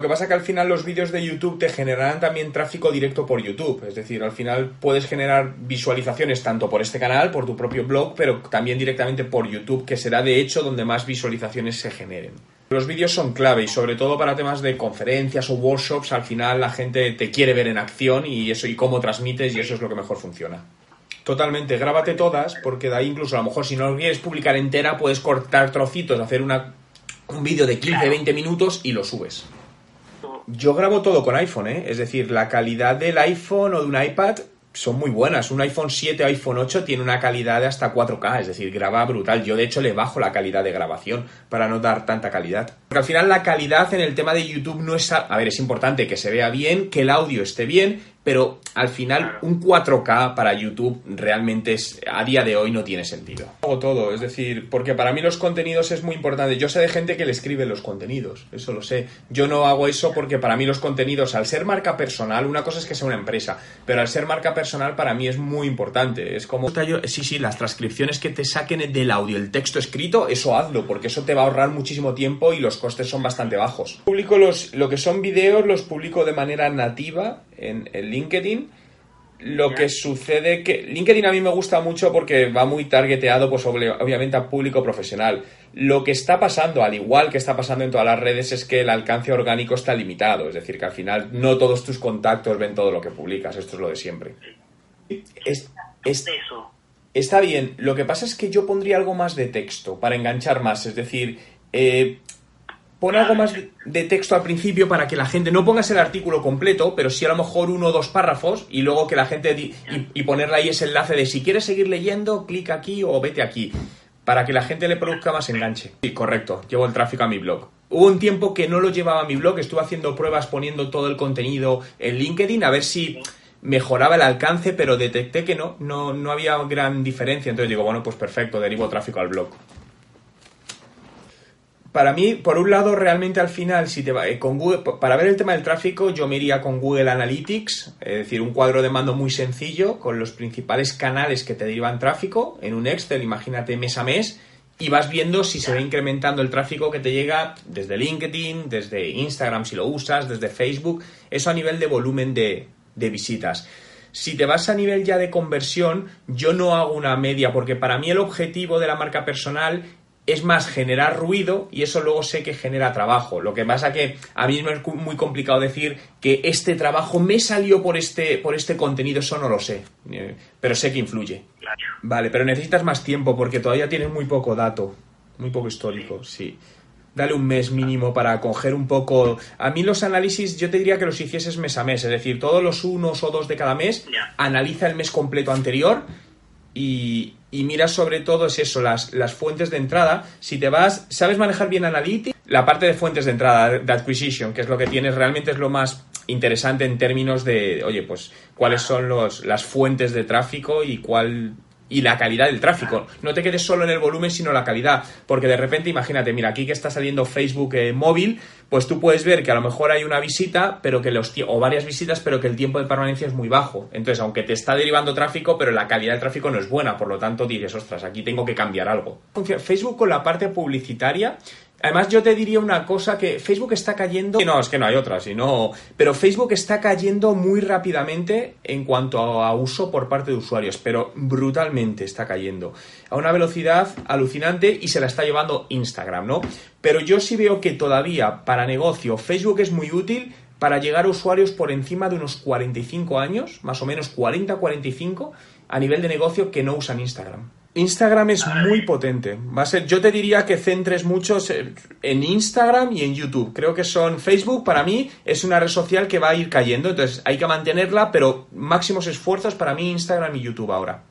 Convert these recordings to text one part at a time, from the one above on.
Lo que pasa es que al final los vídeos de YouTube te generarán también tráfico directo por YouTube. Es decir, al final puedes generar visualizaciones tanto por este canal, por tu propio blog, pero también directamente por YouTube, que será de hecho donde más visualizaciones se generen. Los vídeos son clave y sobre todo para temas de conferencias o workshops, al final la gente te quiere ver en acción y eso y cómo transmites y eso es lo que mejor funciona. Totalmente, grábate todas, porque de ahí incluso a lo mejor si no lo quieres publicar entera, puedes cortar trocitos, hacer una, un vídeo de 15, 20 minutos y lo subes. Yo grabo todo con iPhone, ¿eh? Es decir, la calidad del iPhone o de un iPad son muy buenas. Un iPhone 7 o iPhone 8 tiene una calidad de hasta 4K, es decir, graba brutal. Yo de hecho le bajo la calidad de grabación para no dar tanta calidad. Porque al final la calidad en el tema de YouTube no es... A, a ver, es importante que se vea bien, que el audio esté bien, pero al final un 4K para YouTube realmente es, a día de hoy no tiene sentido. Hago todo, es decir, porque para mí los contenidos es muy importante. Yo sé de gente que le escribe los contenidos, eso lo sé. Yo no hago eso porque para mí los contenidos, al ser marca personal, una cosa es que sea una empresa, pero al ser marca personal para mí es muy importante. Es como, sí, sí, las transcripciones que te saquen del audio, el texto escrito, eso hazlo, porque eso te va a ahorrar muchísimo tiempo y los costes son bastante bajos. Publico los, lo que son vídeos, los publico de manera nativa en, en LinkedIn. Lo que sucede que LinkedIn a mí me gusta mucho porque va muy targeteado, pues obviamente a público profesional. Lo que está pasando, al igual que está pasando en todas las redes, es que el alcance orgánico está limitado. Es decir, que al final no todos tus contactos ven todo lo que publicas. Esto es lo de siempre. Es, es, está bien. Lo que pasa es que yo pondría algo más de texto para enganchar más. Es decir, eh, pon algo más de texto al principio para que la gente no pongas el artículo completo, pero sí a lo mejor uno o dos párrafos y luego que la gente y, y, ponerle ahí ese enlace de si quieres seguir leyendo, clic aquí o vete aquí, para que la gente le produzca más enganche. Sí, correcto, llevo el tráfico a mi blog. Hubo un tiempo que no lo llevaba a mi blog, estuve haciendo pruebas poniendo todo el contenido en LinkedIn a ver si mejoraba el alcance, pero detecté que no, no, no había gran diferencia. Entonces digo, bueno, pues perfecto, derivo tráfico al blog para mí, por un lado, realmente al final, si te va, eh, con Google, para ver el tema del tráfico, yo me iría con Google Analytics, es decir, un cuadro de mando muy sencillo con los principales canales que te derivan tráfico en un Excel, imagínate mes a mes, y vas viendo si se va incrementando el tráfico que te llega desde LinkedIn, desde Instagram si lo usas, desde Facebook, eso a nivel de volumen de, de visitas. Si te vas a nivel ya de conversión, yo no hago una media, porque para mí el objetivo de la marca personal es más generar ruido y eso luego sé que genera trabajo. Lo que pasa que a mí me es muy complicado decir que este trabajo me salió por este, por este contenido, eso no lo sé, eh, pero sé que influye. Vale, pero necesitas más tiempo porque todavía tienes muy poco dato, muy poco histórico, sí. Dale un mes mínimo para coger un poco. A mí los análisis yo te diría que los hicieses mes a mes, es decir, todos los unos o dos de cada mes, analiza el mes completo anterior y, mira sobre todo es eso, las, las fuentes de entrada. Si te vas, sabes manejar bien Analytics, la parte de fuentes de entrada, de acquisition, que es lo que tienes, realmente es lo más interesante en términos de, oye, pues, cuáles son los, las fuentes de tráfico y cuál y la calidad del tráfico. No te quedes solo en el volumen, sino la calidad. Porque de repente, imagínate, mira, aquí que está saliendo Facebook eh, móvil, pues tú puedes ver que a lo mejor hay una visita, pero que los o varias visitas, pero que el tiempo de permanencia es muy bajo. Entonces, aunque te está derivando tráfico, pero la calidad del tráfico no es buena, por lo tanto dices, ostras, aquí tengo que cambiar algo. Facebook con la parte publicitaria Además, yo te diría una cosa que Facebook está cayendo. No, es que no hay otra, sino. Pero Facebook está cayendo muy rápidamente en cuanto a uso por parte de usuarios, pero brutalmente está cayendo. A una velocidad alucinante y se la está llevando Instagram, ¿no? Pero yo sí veo que todavía para negocio Facebook es muy útil para llegar a usuarios por encima de unos 45 años, más o menos 40-45, a nivel de negocio que no usan Instagram. Instagram es muy potente. Va a ser, yo te diría que centres mucho en Instagram y en YouTube. Creo que son Facebook para mí es una red social que va a ir cayendo, entonces hay que mantenerla, pero máximos esfuerzos para mí Instagram y YouTube ahora.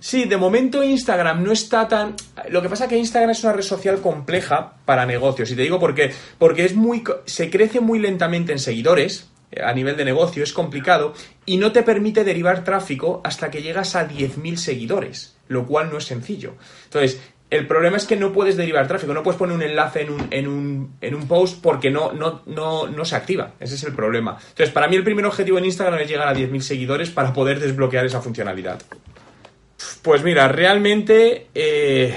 Sí, de momento Instagram no está tan. Lo que pasa es que Instagram es una red social compleja para negocios. Y te digo por qué. Porque es muy. se crece muy lentamente en seguidores a nivel de negocio es complicado y no te permite derivar tráfico hasta que llegas a 10.000 seguidores, lo cual no es sencillo. Entonces, el problema es que no puedes derivar tráfico, no puedes poner un enlace en un, en un, en un post porque no, no, no, no, se activa. Ese es el problema. Entonces, para mí el primer objetivo en Instagram es llegar a 10.000 seguidores para poder desbloquear esa funcionalidad. Pues mira, realmente, eh,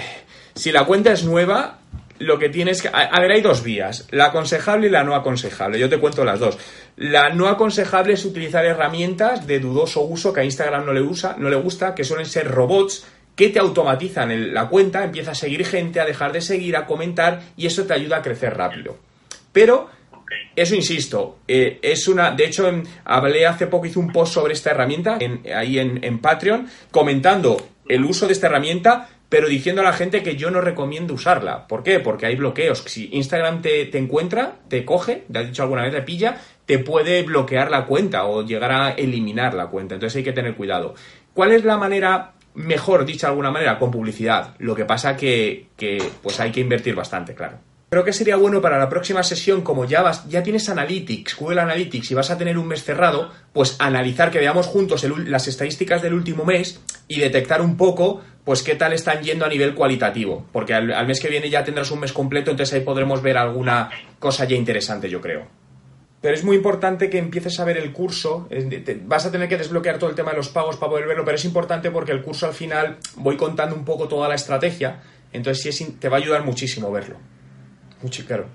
si la cuenta es nueva, lo que tienes que... A, ver, hay dos vías, la aconsejable y la no aconsejable. Yo te cuento las dos. La no aconsejable es utilizar herramientas de dudoso uso que a Instagram no le, usa, no le gusta, que suelen ser robots que te automatizan la cuenta, empieza a seguir gente, a dejar de seguir, a comentar y eso te ayuda a crecer rápido. Pero eso insisto, eh, es una. De hecho, hablé hace poco, hice un post sobre esta herramienta ahí en, en, Patreon, comentando el uso de esta herramienta, pero diciendo a la gente que yo no recomiendo usarla. ¿Por qué? Porque hay bloqueos. Si Instagram te, te encuentra, te coge, te has dicho alguna vez, te pilla, te puede bloquear la cuenta o llegar a eliminar la cuenta. Entonces hay que tener cuidado. ¿Cuál es la manera mejor, dicha de alguna manera, con publicidad? Lo que pasa que, que pues hay que invertir bastante, claro. Creo que sería bueno para la próxima sesión, como ya, vas, ya tienes Analytics, Google Analytics, y vas a tener un mes cerrado, pues analizar, que veamos juntos las estadísticas del último mes y detectar un poco, pues qué tal están yendo a nivel cualitativo. Porque al, mes que viene ya tendrás un mes completo, entonces ahí podremos ver alguna cosa ya interesante, yo creo. Pero es muy importante que empieces a ver el curso. Vas a tener que desbloquear todo el tema de los pagos para poder verlo, pero es importante porque el curso al final voy contando un poco toda la estrategia. Entonces sí te va a ayudar muchísimo verlo. Mucho caro.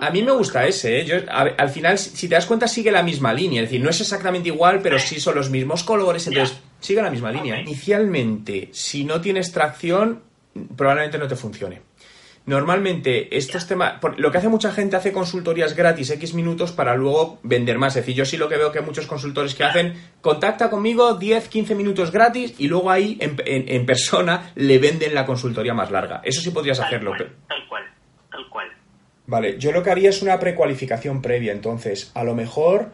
A mí me gusta ese, ¿eh? al final, si te das cuenta, sigue la misma línea. Es decir, no es exactamente igual, pero sí son los mismos colores, entonces sigue la misma línea. Inicialmente, si no tienes tracción, probablemente no te funcione. Normalmente, estos temas. Lo que hace mucha gente hace consultorías gratis X minutos para luego vender más. Es decir, yo sí lo que veo que muchos consultores que hacen, contacta conmigo 10, 15 minutos gratis y luego ahí en, persona le venden la consultoría más larga. Eso sí podrías hacerlo. tal cual. Vale, yo lo que haría es una precualificación previa, entonces, a lo mejor,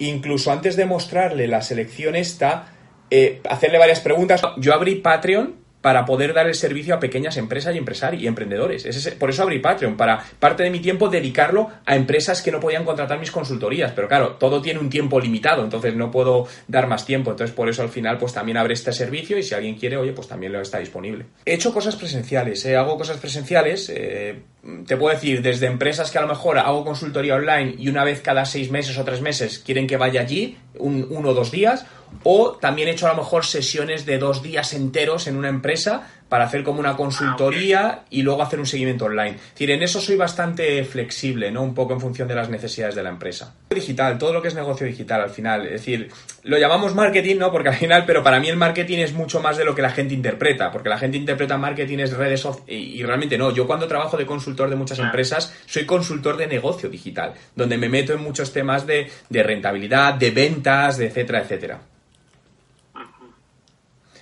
incluso antes de mostrarle la selección esta, eh, hacerle varias preguntas. Yo abrí Patreon para poder dar el servicio a pequeñas empresas y empresarios y emprendedores. por eso abrí Patreon, para parte de mi tiempo dedicarlo a empresas que no podían contratar mis consultorías. Pero claro, todo tiene un tiempo limitado, entonces no puedo dar más tiempo. Entonces por eso al final pues también abre este servicio y si alguien quiere, oye, pues también lo está disponible. He hecho cosas presenciales, ¿eh? hago cosas presenciales. Eh, te puedo decir, desde empresas que a lo mejor hago consultoría online y una vez cada seis meses o tres meses quieren que vaya allí, un, uno o dos días, o también he hecho a lo mejor sesiones de dos días enteros en una empresa para hacer como una consultoría y luego hacer un seguimiento online. Es decir, en eso soy bastante flexible, ¿no? Un poco en función de las necesidades de la empresa. Digital, todo lo que es negocio digital al final. Es decir, lo llamamos marketing, ¿no? Porque al final, pero para mí el marketing es mucho más de lo que la gente interpreta, porque la gente interpreta marketing es redes sociales y, realmente no. Yo cuando trabajo de consultor de muchas empresas, soy consultor de negocio digital, donde me meto en muchos temas de, de rentabilidad, de ventas, de etcétera, etcétera.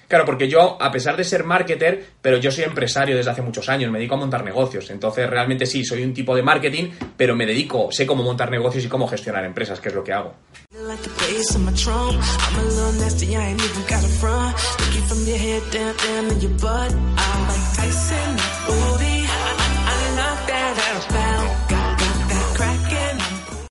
Claro, porque yo, a pesar de ser marketer, pero yo soy empresario desde hace muchos años, me dedico a montar negocios. Entonces, realmente sí, soy un tipo de marketing, pero me dedico, sé cómo montar negocios y cómo gestionar empresas, que es lo que hago.